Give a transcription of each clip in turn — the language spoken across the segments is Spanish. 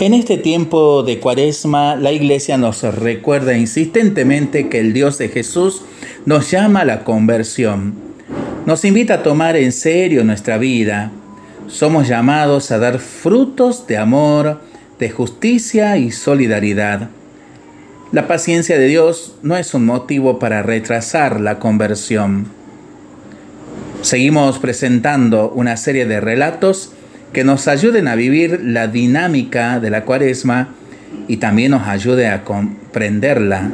En este tiempo de cuaresma, la iglesia nos recuerda insistentemente que el Dios de Jesús nos llama a la conversión. Nos invita a tomar en serio nuestra vida. Somos llamados a dar frutos de amor, de justicia y solidaridad. La paciencia de Dios no es un motivo para retrasar la conversión. Seguimos presentando una serie de relatos que nos ayuden a vivir la dinámica de la cuaresma y también nos ayude a comprenderla.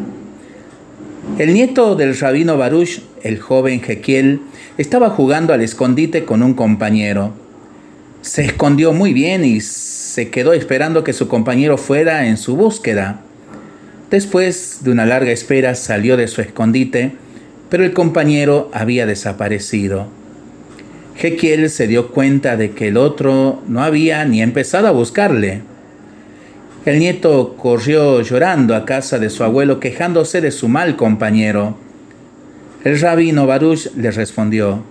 El nieto del rabino Baruch, el joven Jequiel, estaba jugando al escondite con un compañero. Se escondió muy bien y se quedó esperando que su compañero fuera en su búsqueda. Después de una larga espera salió de su escondite, pero el compañero había desaparecido. Jequiel se dio cuenta de que el otro no había ni empezado a buscarle. El nieto corrió llorando a casa de su abuelo quejándose de su mal compañero. El rabino Baruch le respondió,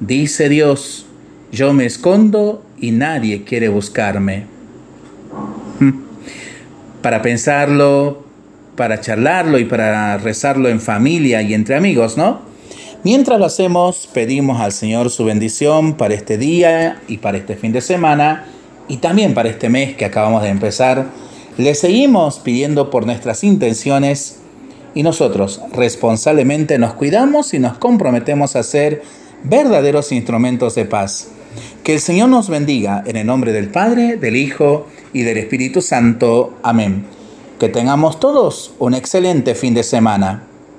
Dice Dios, yo me escondo y nadie quiere buscarme. Para pensarlo, para charlarlo y para rezarlo en familia y entre amigos, ¿no? Mientras lo hacemos, pedimos al Señor su bendición para este día y para este fin de semana y también para este mes que acabamos de empezar. Le seguimos pidiendo por nuestras intenciones y nosotros responsablemente nos cuidamos y nos comprometemos a ser verdaderos instrumentos de paz. Que el Señor nos bendiga en el nombre del Padre, del Hijo y del Espíritu Santo. Amén. Que tengamos todos un excelente fin de semana.